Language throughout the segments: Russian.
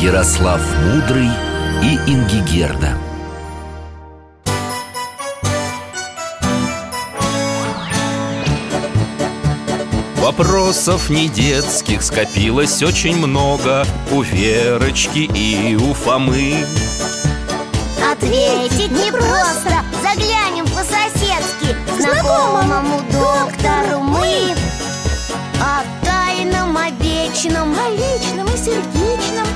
Ярослав Мудрый и Ингигерда. Вопросов не детских скопилось очень много У Верочки и у Фомы. Ответить непросто Заглянем по-соседски Знакомому доктору мы О тайном, о вечном О личном и сердечном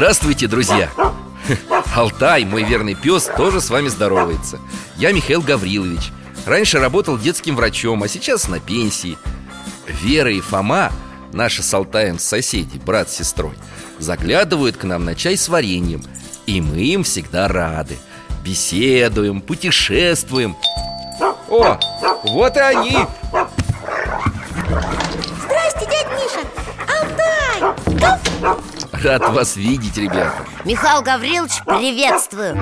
Здравствуйте, друзья! Алтай, мой верный пес, тоже с вами здоровается. Я Михаил Гаврилович. Раньше работал детским врачом, а сейчас на пенсии. Вера и Фома, наши с Алтаем соседи, брат с сестрой Заглядывают к нам на чай с вареньем И мы им всегда рады. Беседуем, путешествуем. О, вот и они. Здрасте, дядь Миша. Алтай! Рад вас видеть, ребята. Михаил Гаврилович, приветствую.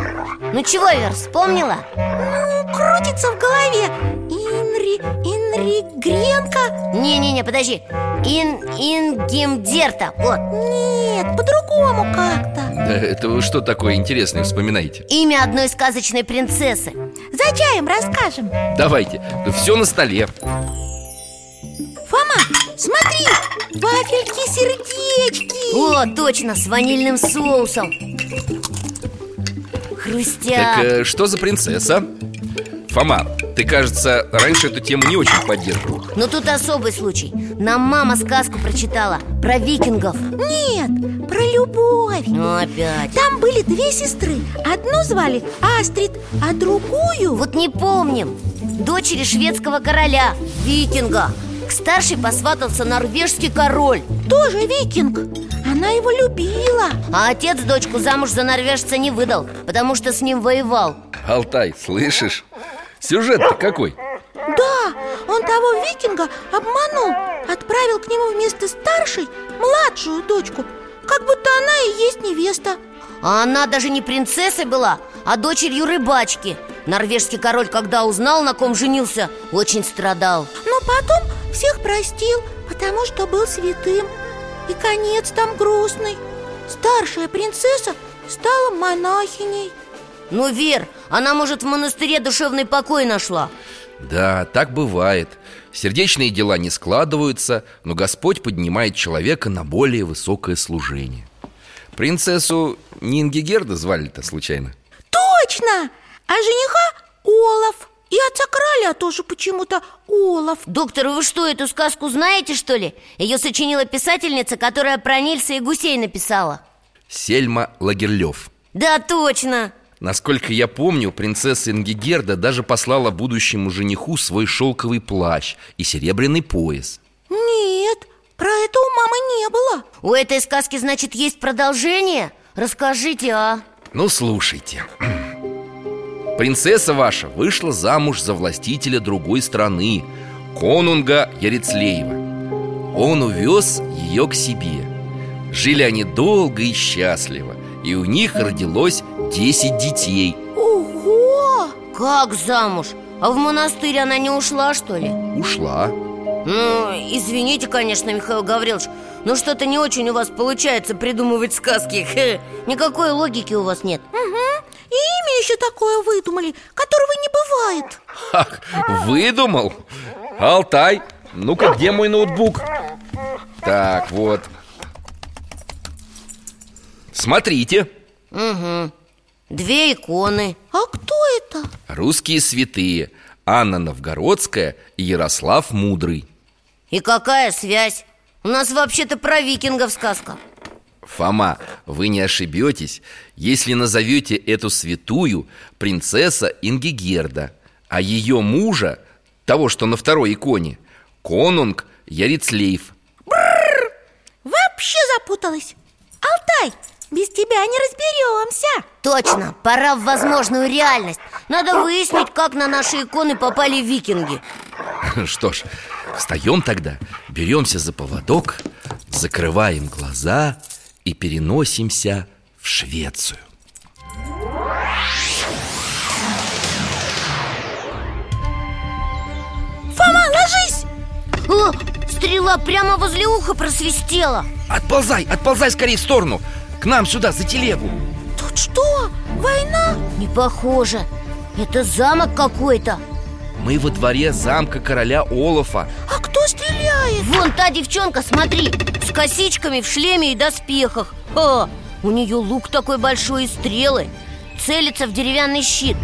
Ну чего, Вер, вспомнила? Ну, крутится в голове. Инри... Инри Гренко Не-не-не, подожди. Ин... Ингемдерта, вот. Нет, по-другому как-то. Да это вы что такое интересное вспоминаете? Имя одной сказочной принцессы. За чаем расскажем. Давайте, все на столе Фома, смотри, вафельки-сердечки О, точно, с ванильным соусом. Хрустят Так э, что за принцесса? Фома, ты, кажется, раньше эту тему не очень поддерживал Но тут особый случай. Нам мама сказку прочитала Про викингов. Нет, про любовь. Ну опять. Там были две сестры. Одну звали Астрид, а другую... Вот не помним. Дочери шведского короля Викинга К старшей посватался норвежский король. Тоже викинг. Она его любила. А отец дочку замуж за норвежца не выдал Потому что с ним воевал. Алтай, слышишь? Сюжет-то какой? Да, он того викинга обманул. Отправил к нему вместо старшей младшую дочку. Как будто она и есть невеста. А она даже не принцессой была, а дочерью рыбачки Норвежский король, когда узнал, на ком женился, очень страдал. Но потом всех простил, потому что был святым. И конец там грустный. Старшая принцесса стала монахиней. Ну, Вер, она, может, в монастыре душевный покой нашла? Да, так бывает. Сердечные дела не складываются Но Господь поднимает человека на более высокое служение. Принцессу не Ингигерда звали-то случайно? Точно! А жениха Олаф. И отца короля тоже почему-то Олаф. Доктор, вы что, эту сказку знаете, что ли? Ее сочинила писательница, которая про Нильса и гусей написала. Сельма Лагерлёв. Да, точно. Насколько я помню, принцесса Ингигерда даже послала будущему жениху свой шелковый плащ и серебряный пояс. Нет, про это у мамы не было. У этой сказки, значит, есть продолжение? Расскажите, а? Ну, слушайте Принцесса ваша вышла замуж за властителя другой страны Конунга Ярицлеева Он увез ее к себе Жили они долго и счастливо И у них родилось 10 детей Ого! Как замуж? А в монастырь она не ушла, что ли? Ушла Ну, извините, конечно, Михаил Гаврилович Но что-то не очень у вас получается придумывать сказки Никакой логики у вас нет Угу. И имя еще такое выдумали, которого не бывает Ах, выдумал? Алтай, ну-ка, где мой ноутбук? Так, вот Смотрите Угу Две иконы А кто это? Русские святые Анна Новгородская и Ярослав Мудрый И какая связь? У нас вообще-то про викингов сказка Фома, вы не ошибетесь, если назовете эту святую принцесса Ингигерда, а ее мужа, того, что на второй иконе, конунг Ярицлейф. Вообще запуталась. Алтай, без тебя не разберемся. Точно, пора в возможную реальность. Надо выяснить, как на наши иконы попали викинги. Что ж, встаем тогда, беремся за поводок Закрываем глаза и переносимся в Швецию Фома, ложись! О, стрела прямо возле уха просвистела Отползай, отползай скорее в сторону К нам сюда, за телегу Тут что, война? Не похоже Это замок какой-то Мы во дворе замка короля Олафа? Вон та девчонка, смотри С косичками в шлеме и доспехах Ха, У нее лук такой большой и стрелы Целится в деревянный щит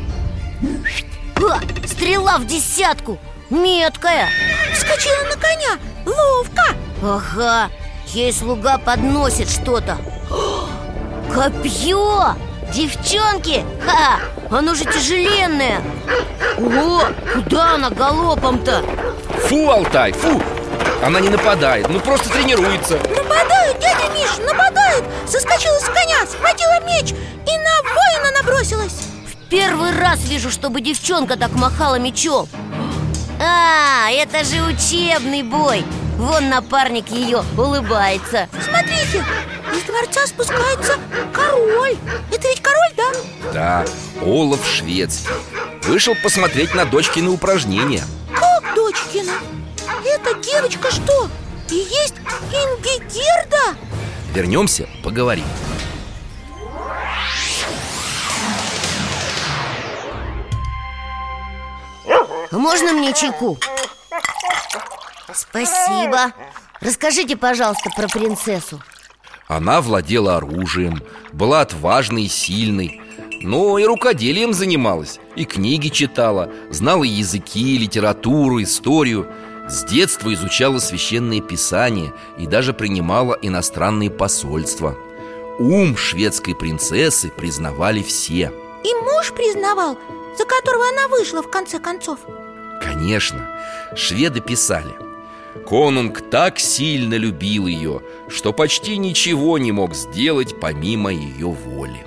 Ха, Стрела в десятку Меткая Вскочила на коня, ловко Ага, ей слуга подносит что-то Копье! Девчонки! Ха! Оно же тяжеленное О, куда она галопом-то? Фу, Алтай, фу! Она не нападает, ну просто тренируется. Нападают, дядя Миш, нападают Соскочила с коня, схватила меч И на воина набросилась. В первый раз вижу, чтобы девчонка так махала мечом. А, это же учебный бой. Вон напарник ее улыбается. Смотрите, из дворца спускается король. Это ведь король, да? Да, Олаф шведский. Вышел посмотреть на дочкины упражнения. Как дочкина? Эта девочка что? И есть Ингигерда? Вернемся, поговорим Можно мне чайку? Спасибо Расскажите, пожалуйста, про принцессу Она владела оружием, была отважной и сильной Но и рукоделием занималась, и книги читала Знала языки, литературу, историю С детства изучала священные писания И даже принимала иностранные посольства. Ум шведской принцессы признавали все. И муж признавал, за которого она вышла в конце концов. Конечно, шведы писали Конунг так сильно любил ее, что почти ничего не мог сделать помимо ее воли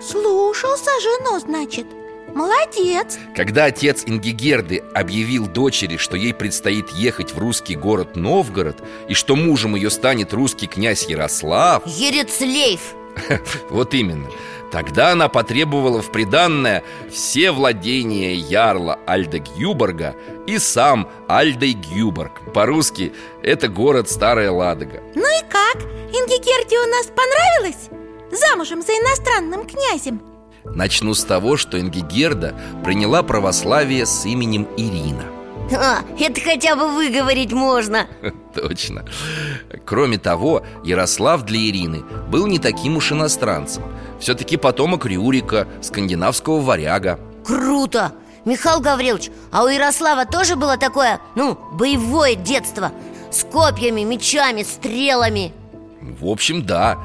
Слушался жену, значит Молодец. Когда отец Ингигерды объявил дочери, что ей предстоит ехать в русский город Новгород И что мужем ее станет русский князь Ярослав. Ерецлейф Вот именно. Тогда она потребовала в приданное все владения ярла Альда Гюборга и сам Альдой Гюборг По-русски это город Старая Ладога. Ну и как? Ингигерде у нас понравилось? Замужем за иностранным князем Начну с того, что Ингигерда приняла православие с именем Ирина. А, Это хотя бы выговорить можно. Точно. Кроме того, Ярослав для Ирины был не таким уж иностранцем. Все-таки потомок Рюрика, скандинавского варяга. Круто! Михаил Гаврилович, а у Ярослава тоже было такое, ну, боевое детство? С копьями, мечами, стрелами? В общем, да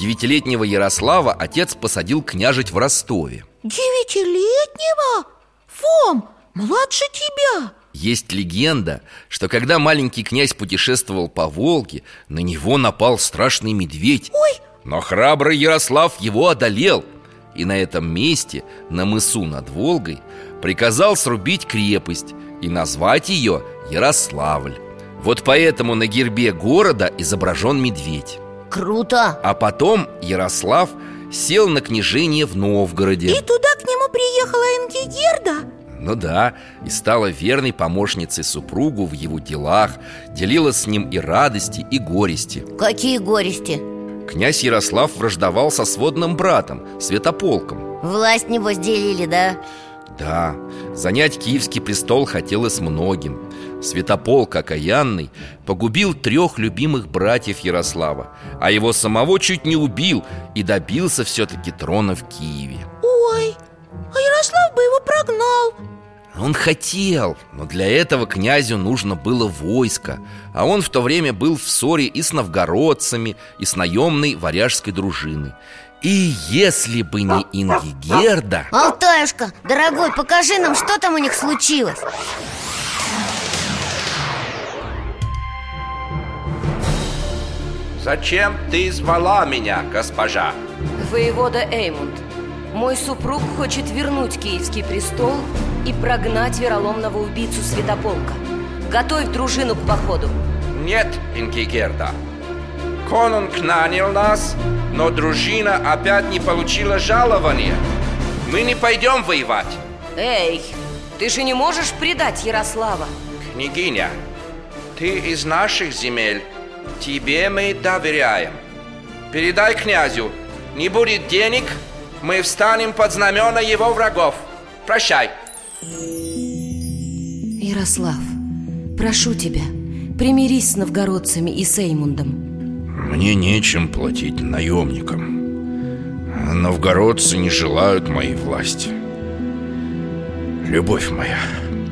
Девятилетнего Ярослава отец посадил княжить в Ростове. Девятилетнего? Фом, младше тебя. Есть легенда, что когда маленький князь путешествовал по Волге На него напал страшный медведь. Ой, Но храбрый Ярослав его одолел. И на этом месте, на мысу над Волгой Приказал срубить крепость и назвать ее Ярославль. Вот поэтому на гербе города изображен медведь Круто! А потом Ярослав сел на княжение в Новгороде и туда к нему приехала Ингигерда? Ну да, и стала верной помощницей супругу в его делах Делила с ним и радости, и горести Какие горести? Князь Ярослав враждовал со сводным братом, Святополком Власть, небось, делили, да? Да, занять киевский престол хотелось многим Святополк окаянный погубил трех любимых братьев Ярослава А его самого чуть не убил и добился все-таки трона в Киеве. Ой, а Ярослав бы его прогнал. Он хотел, но для этого князю нужно было войско А он в то время был в ссоре и с новгородцами, и с наемной варяжской дружиной. И если бы не Ингигерда Алтаюшка, дорогой, покажи нам, что там у них случилось Зачем ты звала меня, госпожа? Воевода Эймунд, мой супруг хочет вернуть Киевский престол и прогнать вероломного убийцу Святополка. Готовь дружину к походу. Нет, Инкигерда. Конунг нанял нас, но дружина опять не получила жалования. Мы не пойдем воевать. Эй, ты же не можешь предать Ярослава. Княгиня, ты из наших земель. Тебе мы доверяем. Передай князю, не будет денег, мы встанем под знамена его врагов. Прощай. Ярослав, прошу тебя, примирись с новгородцами и с Эймундом. Мне нечем платить наемникам. Новгородцы не желают моей власти. Любовь моя,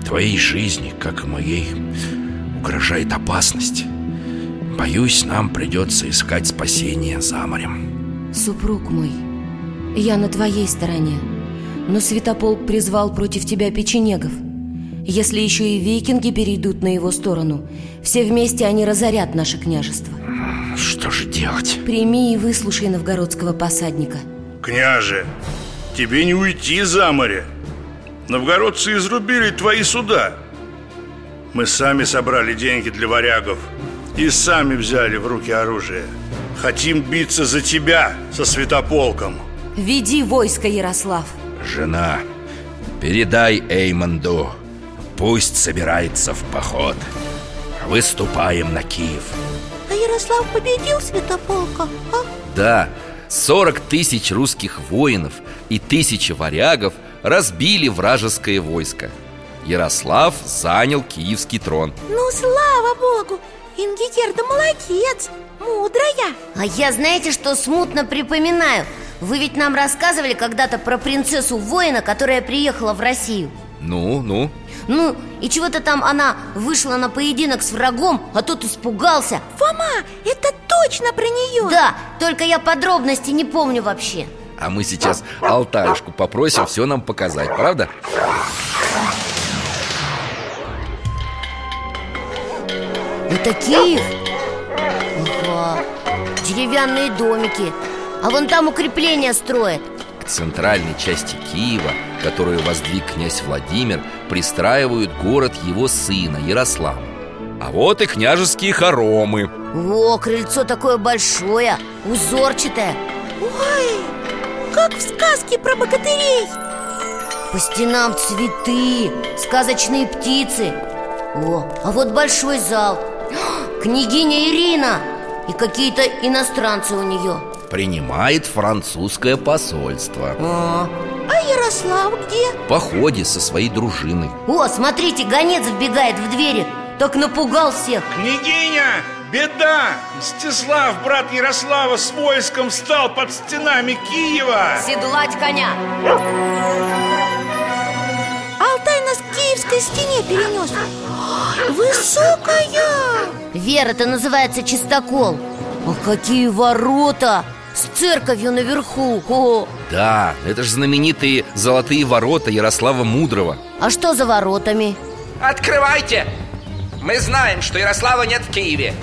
твоей жизни, как и моей, угрожает опасность. Боюсь, нам придется искать спасение за морем. Супруг мой, я на твоей стороне. Но Святополк призвал против тебя печенегов. Если еще и викинги перейдут на его сторону, все вместе они разорят наше княжество. Что же делать? Прими и выслушай новгородского посадника. Княже, тебе не уйти за море. Новгородцы изрубили твои суда. Мы сами собрали деньги для варягов и сами взяли в руки оружие. Хотим биться за тебя со святополком. Веди войско, Ярослав. Жена, передай Эймонду, пусть собирается в поход. Выступаем на Киев. А Ярослав победил Святополка, а? Да, 40 тысяч русских воинов и тысячи варягов разбили вражеское войско. Ярослав занял киевский трон. Ну, слава богу! Ингигерда молодец, мудрая! А я знаете, что смутно припоминаю? Вы ведь нам рассказывали когда-то про принцессу воина, которая приехала в Россию. Ну, ну, Ну, и чего-то там она вышла на поединок с врагом, а тот испугался. Фома, это точно про нее! Да, только я подробности не помню вообще. А мы сейчас Алтаюшку попросим все нам показать, правда? Это Киев? Ага, деревянные домики. А вон там укрепления строят. К центральной части Киева, которую воздвиг князь Владимир, пристраивают город его сына Ярослава. А вот и княжеские хоромы. О, крыльцо такое большое, узорчатое. Ой, как в сказке про богатырей. По стенам цветы, сказочные птицы. О, а вот большой зал Княгиня Ирина И какие-то иностранцы у нее Принимает французское посольство. О, А Ярослав где? В походе со своей дружиной. О, смотрите, гонец вбегает в двери Так напугал всех Княгиня, беда! Мстислав, брат Ярослава, с войском встал под стенами Киева Седлать коня. Киевской стене перенес Высокая Вера, это называется чистокол А какие ворота! С церковью наверху О, Да, это же знаменитые золотые ворота Ярослава Мудрого. А что за воротами? Открывайте! Мы знаем, что Ярослава нет в Киеве.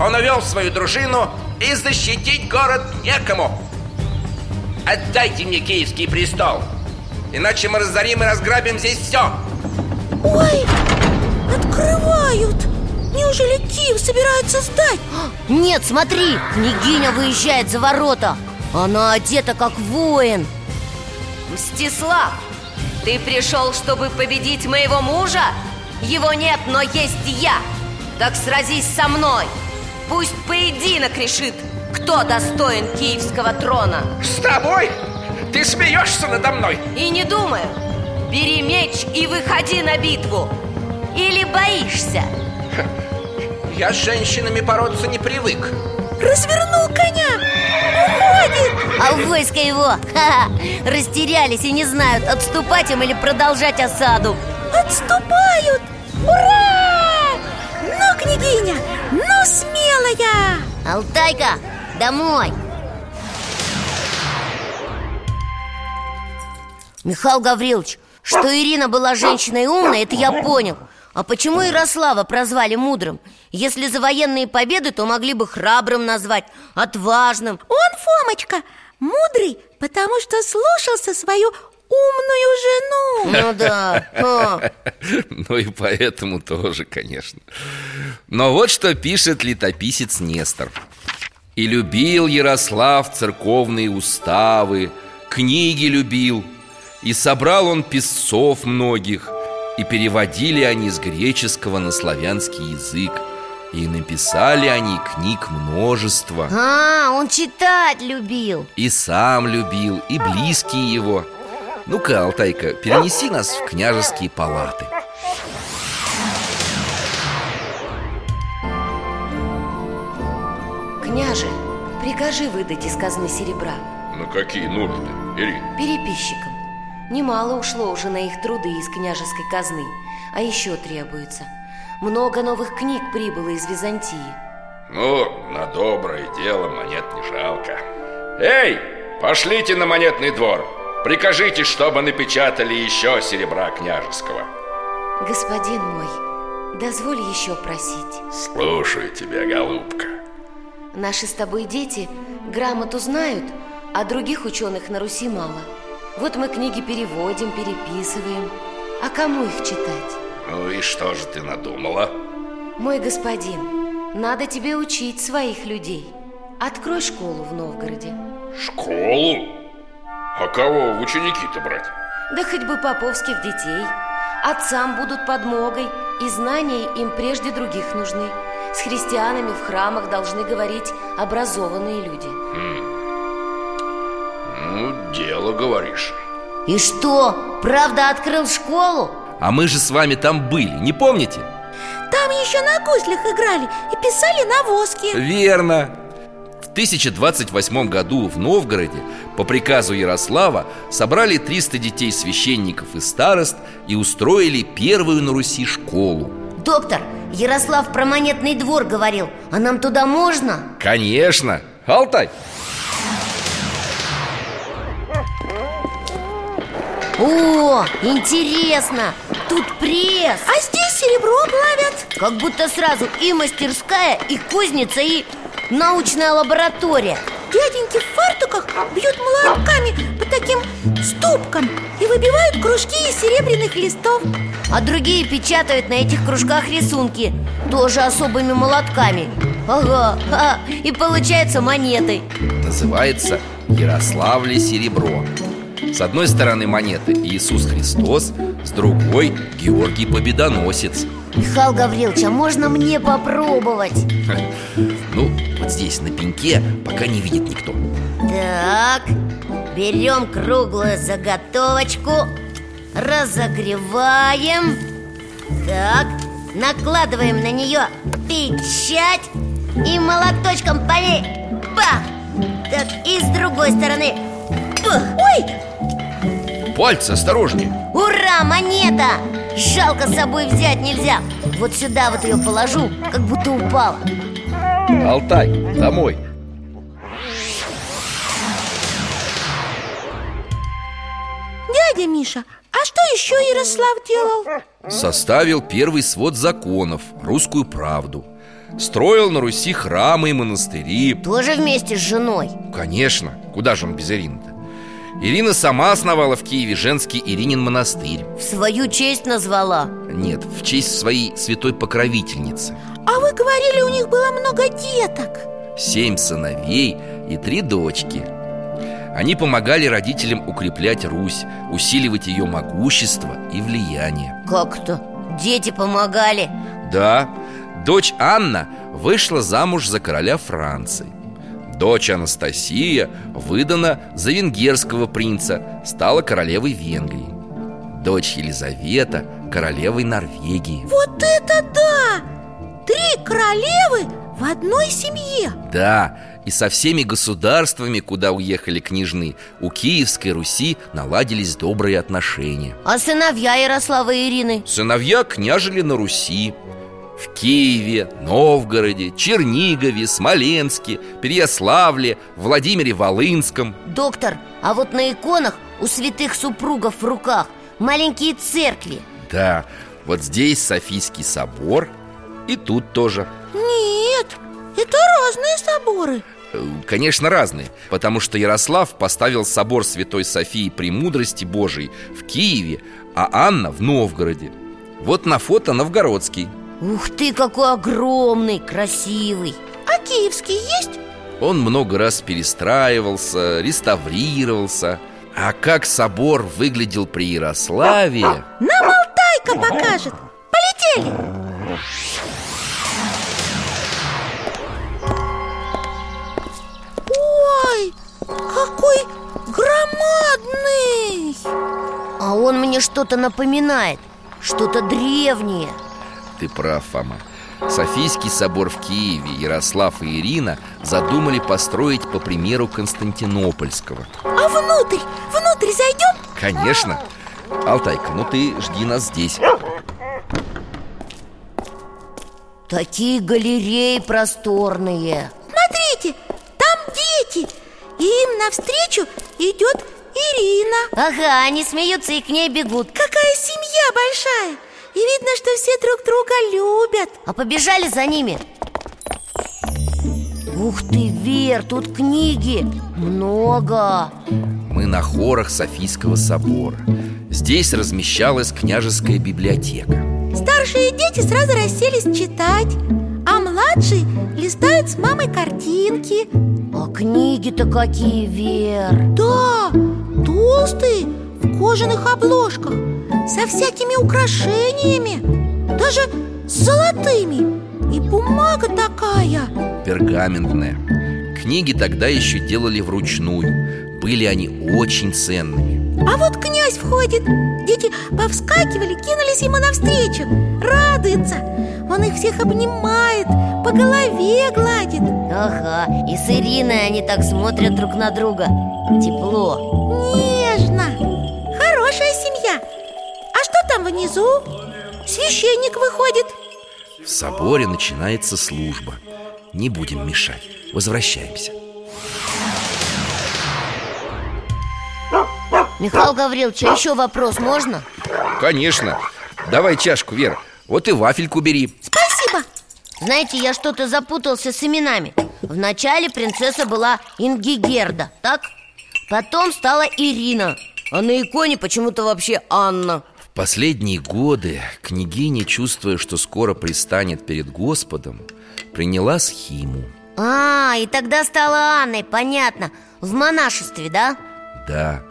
Он увел свою дружину, и защитить город некому. Отдайте мне киевский престол, иначе мы разорим и разграбим здесь все. Ой, открывают Неужели Киев собирается сдать? Нет, смотри, княгиня выезжает за ворота Она одета как воин Мстислав, ты пришел, чтобы победить моего мужа? Его нет, но есть я Так сразись со мной Пусть поединок решит, кто достоин киевского трона С тобой? Ты смеешься надо мной? И не думаю Бери меч и выходи на битву. Или боишься? Я с женщинами бороться не привык. Развернул коня. Уходит. А войско его ха-ха, растерялись и не знают, отступать им или продолжать осаду. Отступают. Ура! Ну, княгиня, ну смелая. Алтайка, домой. Михаил Гаврилович, что Ирина была женщиной умной, это я понял. А почему Ярослава прозвали мудрым? Если за военные победы, то могли бы храбрым назвать, отважным. Он, Фомочка, мудрый, потому что слушался свою умную жену. Ну да, Ну и поэтому тоже, конечно. Но вот что пишет летописец Нестор. И любил Ярослав церковные уставы Книги любил И собрал он писцов многих И переводили они с греческого на славянский язык И написали они книг множество А, он читать любил. И сам любил, и близкие его. Ну-ка, Алтайка, перенеси нас в княжеские палаты. Княже, прикажи выдать из казны серебра. На какие нужды, Ирина? переписчикам Немало ушло уже на их труды из княжеской казны. А еще требуется. Много новых книг прибыло из Византии. Ну, на доброе дело монет не жалко. Эй, пошлите на монетный двор. Прикажите, чтобы напечатали еще серебра княжеского. Господин мой, дозволь еще просить. Слушаю тебя, голубка. Наши с тобой дети грамоту знают, а других ученых на Руси мало. Вот мы книги переводим, переписываем. А кому их читать? Ну и что же ты надумала? Мой господин, надо тебе учить своих людей. Открой школу в Новгороде. Школу? А кого в ученики-то брать? Да хоть бы поповских детей. Отцам будут подмогой, и знания им прежде других нужны. С христианами в храмах должны говорить образованные люди. Ну, дело, говоришь И что, правда открыл школу? А мы же с вами там были, не помните? Там еще на гуслях играли и писали на воске Верно В 1028 году в Новгороде по приказу Ярослава собрали 300 детей священников и старост и устроили первую на Руси школу Доктор, Ярослав про монетный двор говорил А нам туда можно? Конечно! Алтай! О, интересно! Тут пресс! А здесь серебро плавят. Как будто сразу и мастерская, и кузница, и научная лаборатория. Дяденьки в фартуках бьют молотками по таким ступкам И выбивают кружки из серебряных листов. А другие печатают на этих кружках рисунки Тоже особыми молотками. Ага, ха, и получается монетой Называется Ярославле серебро С одной стороны монеты Иисус Христос С другой Георгий Победоносец Михаил Гаврилович, а можно мне попробовать? Ну, вот здесь на пеньке, пока не видит никто Так, берем круглую заготовочку Разогреваем Так, накладываем на нее печать И молоточком по ней Бах! Так, и с другой стороны Бах! Ой, Пальцы осторожнее ура, монета! Жалко с собой взять нельзя. Вот сюда вот ее положу, как будто упала. Алтай, домой. Дядя Миша, а что еще Ярослав делал? Составил первый свод законов, русскую правду. Строил на Руси храмы и монастыри. Тоже вместе с женой? Конечно, куда же он без Ирины-то? Ирина сама основала в Киеве женский Иринин монастырь. В свою честь назвала? Нет, в честь своей святой покровительницы. А вы говорили, у них было много деток. Семь сыновей и три дочки. Они помогали родителям укреплять Русь Усиливать ее могущество и влияние. Как это? Дети помогали. Да, дочь Анна вышла замуж за короля Франции Дочь Анастасия выдана за венгерского принца Стала королевой Венгрии. Дочь Елизавета королевой Норвегии. Вот это да! Три королевы в одной семье! Да, и со всеми государствами, куда уехали княжны У Киевской Руси наладились добрые отношения. А сыновья Ярослава и Ирины? Сыновья княжили на Руси В Киеве, Новгороде, Чернигове, Смоленске, Переяславле, Владимире Волынском. Доктор, а вот на иконах у святых супругов в руках маленькие церкви. Да, Вот здесь Софийский собор И тут тоже. Нет, это разные соборы. Э, Конечно, разные Потому что Ярослав поставил собор Святой Софии Премудрости Божией в Киеве А Анна в Новгороде. Вот на фото новгородский Ух ты, какой огромный, красивый А киевский есть? Он много раз перестраивался, реставрировался А как собор выглядел при Ярославе Нам Алтайка покажет Полетели! Ой, какой громадный! А он мне что-то напоминает Что-то древнее Ты прав, Фома. Софийский собор в Киеве Ярослав и Ирина задумали построить по примеру Константинопольского. А внутрь, внутрь зайдем? Конечно. Алтайка, ну ты жди нас здесь. Такие галереи просторные. Смотрите, там дети. И им навстречу идет Ирина. Ага, они смеются и к ней бегут. Какая семья большая И видно, что все друг друга любят. А побежали за ними. Ух ты, Вер, тут книги. Много. Мы на хорах Софийского собора. Здесь размещалась княжеская библиотека. Старшие дети сразу расселись читать А младшие листают с мамой картинки. А книги-то какие, Вер. Да, толстые, кожаных обложках Со всякими украшениями Даже с золотыми. И бумага такая. Пергаментная. Книги тогда еще делали вручную. Были они очень ценными. А вот князь входит. Дети повскакивали, кинулись ему навстречу. Радуется. Он их всех обнимает По голове гладит. Ага, и с Ириной они так смотрят друг на друга. Тепло. Нежно там внизу? Священник выходит. В соборе начинается служба. Не будем мешать. Возвращаемся. Михаил Гаврилович, а еще вопрос можно? Конечно. Давай чашку, Вера. Вот и вафельку бери. Спасибо. Знаете, я что-то запутался с именами. Вначале принцесса была Ингигерда, так? Потом стала Ирина. А на иконе почему-то вообще Анна последние годы княгиня, чувствуя, что скоро пристанет перед Господом Приняла схиму. А, и тогда стала Анной, понятно. В монашестве, да? Да,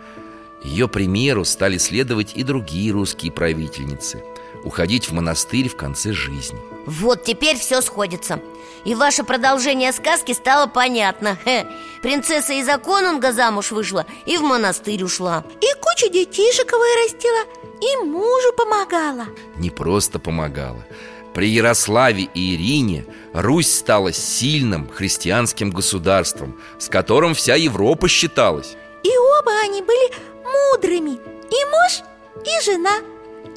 ее примеру стали следовать и другие русские правительницы. Уходить в монастырь в конце жизни. Вот теперь все сходится. И ваше продолжение сказки стало понятно. Хе. Принцесса из-за конунга замуж вышла И в монастырь ушла. И кучу детишек вырастила И мужу помогала. Не просто помогала. При Ярославе и Ирине Русь стала сильным христианским государством С которым вся Европа считалась. И оба они были мудрыми. И муж, и жена.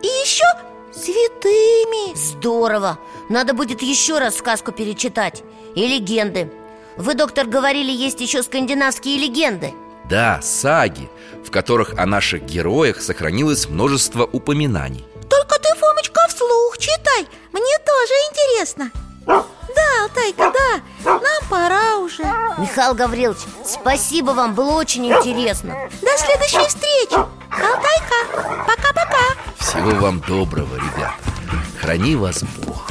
И еще святыми. Здорово! Надо будет еще раз сказку перечитать. И легенды. Вы, доктор, говорили, есть еще скандинавские легенды Да, саги, в которых о наших героях сохранилось множество упоминаний. Только ты, Фомочка, вслух читай Мне тоже интересно. Да, Алтайка, да Нам пора уже. Михаил Гаврилович, спасибо вам, было очень интересно. До следующей встречи. Алтайка, пока-пока. Всего вам доброго, ребят Храни вас Бог